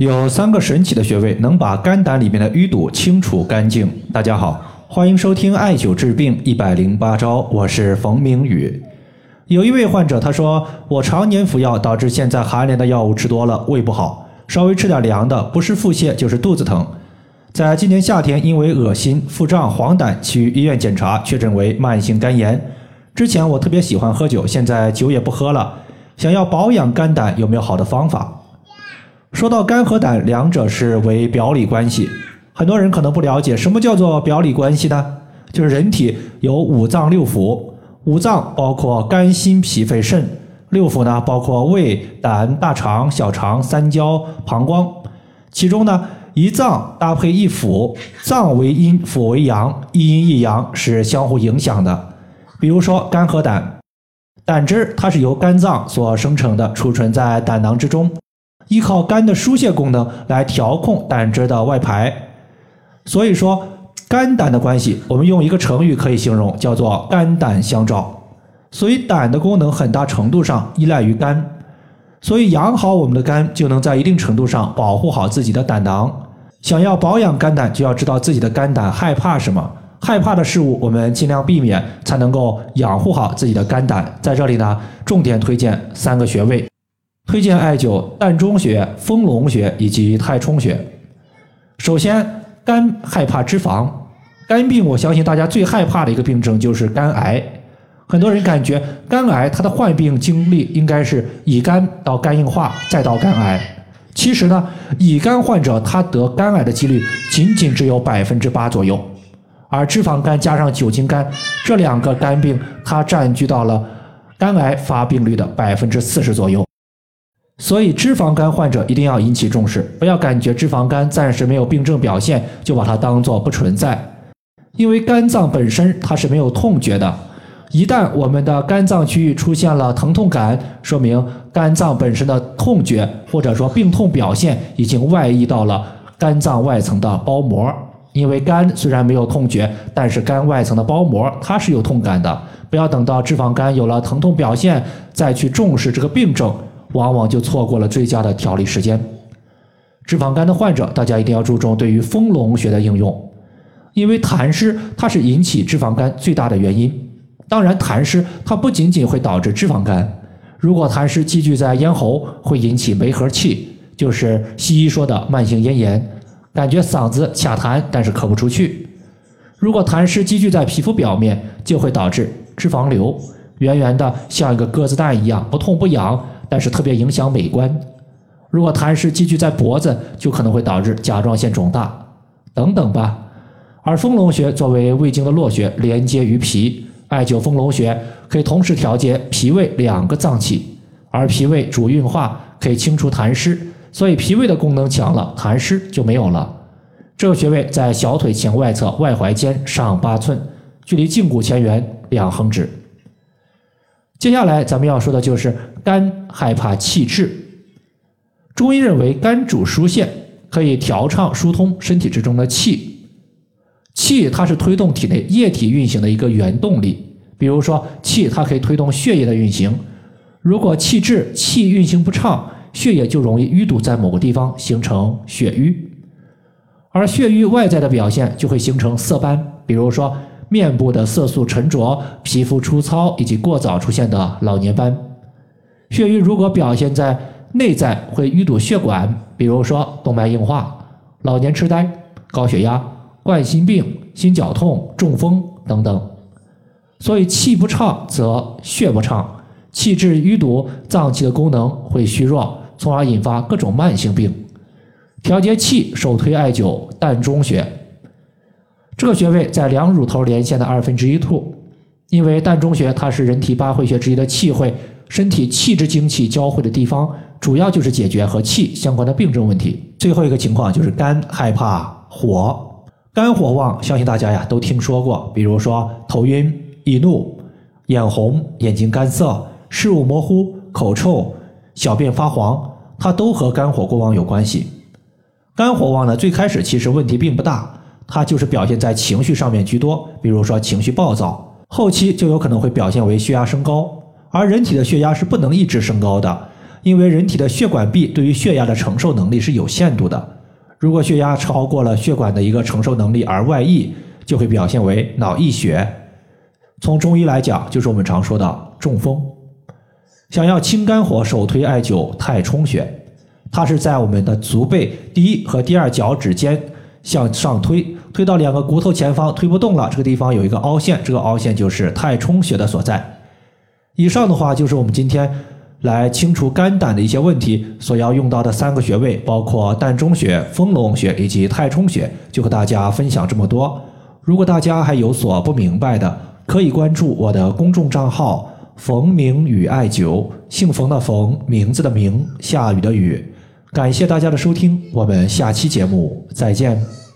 有三个神奇的穴位能把肝胆里面的淤堵清除干净。大家好，欢迎收听艾灸治病一百零八招，我是冯明宇。有一位患者他说，我常年服药，导致现在寒凉的药物吃多了，胃不好，稍微吃点凉的，不是腹泻就是肚子疼。在今年夏天，因为恶心、腹胀、黄疸，去医院检查，确诊为慢性肝炎。之前我特别喜欢喝酒，现在酒也不喝了，想要保养肝胆，有没有好的方法？说到肝和胆，两者是为表里关系。很多人可能不了解什么叫做表里关系呢？就是人体有五脏六腑，五脏包括肝、心、脾、肺、肾；六腑呢，包括胃、胆、大肠、小肠、三焦、膀胱。其中呢，一脏搭配一腑，脏为阴，腑为阳，一阴一阳是相互影响的。比如说肝和胆，胆汁它是由肝脏所生成的，储存在胆囊之中。依靠肝的疏泄功能来调控胆汁的外排，所以说肝胆的关系，我们用一个成语可以形容，叫做肝胆相照。所以胆的功能很大程度上依赖于肝，所以养好我们的肝，就能在一定程度上保护好自己的胆囊。想要保养肝胆，就要知道自己的肝胆害怕什么，害怕的事物我们尽量避免，才能够养护好自己的肝胆。在这里呢，重点推荐三个穴位。推荐艾灸膻中穴、丰隆穴以及太冲穴。首先，肝害怕脂肪，肝病我相信大家最害怕的一个病症就是肝癌。很多人感觉肝癌它的患病经历应该是乙肝到肝硬化再到肝癌，其实呢，乙肝患者他得肝癌的几率仅仅只有百分之八左右，而脂肪肝加上酒精肝这两个肝病，它占据到了肝癌发病率的百分之四十左右。所以，脂肪肝患者一定要引起重视，不要感觉脂肪肝暂时没有病症表现就把它当做不存在。因为肝脏本身它是没有痛觉的，一旦我们的肝脏区域出现了疼痛感，说明肝脏本身的痛觉或者说病痛表现已经外溢到了肝脏外层的包膜。因为肝虽然没有痛觉，但是肝外层的包膜它是有痛感的。不要等到脂肪肝有了疼痛表现再去重视这个病症。往往就错过了最佳的调理时间。脂肪肝的患者，大家一定要注重对于丰隆穴的应用，因为痰湿它是引起脂肪肝最大的原因。当然，痰湿它不仅仅会导致脂肪肝，如果痰湿积聚在咽喉，会引起梅核气，就是西医说的慢性咽炎，感觉嗓子卡痰，但是咳不出去。如果痰湿积聚在皮肤表面，就会导致脂肪瘤，圆圆的像一个鸽子蛋一样，不痛不痒。但是特别影响美观。如果痰湿积聚在脖子，就可能会导致甲状腺肿大等等吧。而丰隆穴作为胃经的络穴，连接于脾，艾灸丰隆穴可以同时调节脾胃两个脏器。而脾胃主运化，可以清除痰湿，所以脾胃的功能强了，痰湿就没有了。这个穴位在小腿前外侧外踝尖上八寸，距离胫骨前缘两横指。接下来咱们要说的就是肝害怕气滞。中医认为肝主疏泄，可以调畅疏通身体之中的气。气它是推动体内液体运行的一个原动力。比如说气它可以推动血液的运行。如果气滞，气运行不畅，血液就容易淤堵在某个地方，形成血瘀。而血瘀外在的表现就会形成色斑，比如说。面部的色素沉着、皮肤粗糙以及过早出现的老年斑，血瘀如果表现在内在，会淤堵血管，比如说动脉硬化、老年痴呆、高血压、冠心病、心绞痛、中风等等。所以气不畅则血不畅，气滞淤堵，脏器的功能会虚弱，从而引发各种慢性病。调节气，首推艾灸膻中穴。这个穴位在两乳头连线的二分之一处，因为膻中穴它是人体八会穴之一的气会，身体气之精气交汇的地方，主要就是解决和气相关的病症问题。最后一个情况就是肝害怕火，肝火旺，相信大家呀都听说过，比如说头晕、易怒、眼红、眼睛干涩、视物模糊、口臭、小便发黄，它都和肝火过旺有关系。肝火旺呢，最开始其实问题并不大。它就是表现在情绪上面居多，比如说情绪暴躁，后期就有可能会表现为血压升高，而人体的血压是不能一直升高的，因为人体的血管壁对于血压的承受能力是有限度的，如果血压超过了血管的一个承受能力而外溢，就会表现为脑溢血。从中医来讲，就是我们常说的中风。想要清肝火，首推艾灸太冲穴。它是在我们的足背第一和第二脚趾间向上推，推到两个骨头前方推不动了，这个地方有一个凹陷，这个凹陷就是太冲穴的所在。以上的话就是我们今天来清除肝胆的一些问题所要用到的三个穴位，包括膻中穴、丰隆穴以及太冲穴，就和大家分享这么多。如果大家还有所不明白的，可以关注我的公众账号“冯明宇艾灸”，姓冯的冯，名字的名，下雨的雨。感谢大家的收听，我们下期节目再见。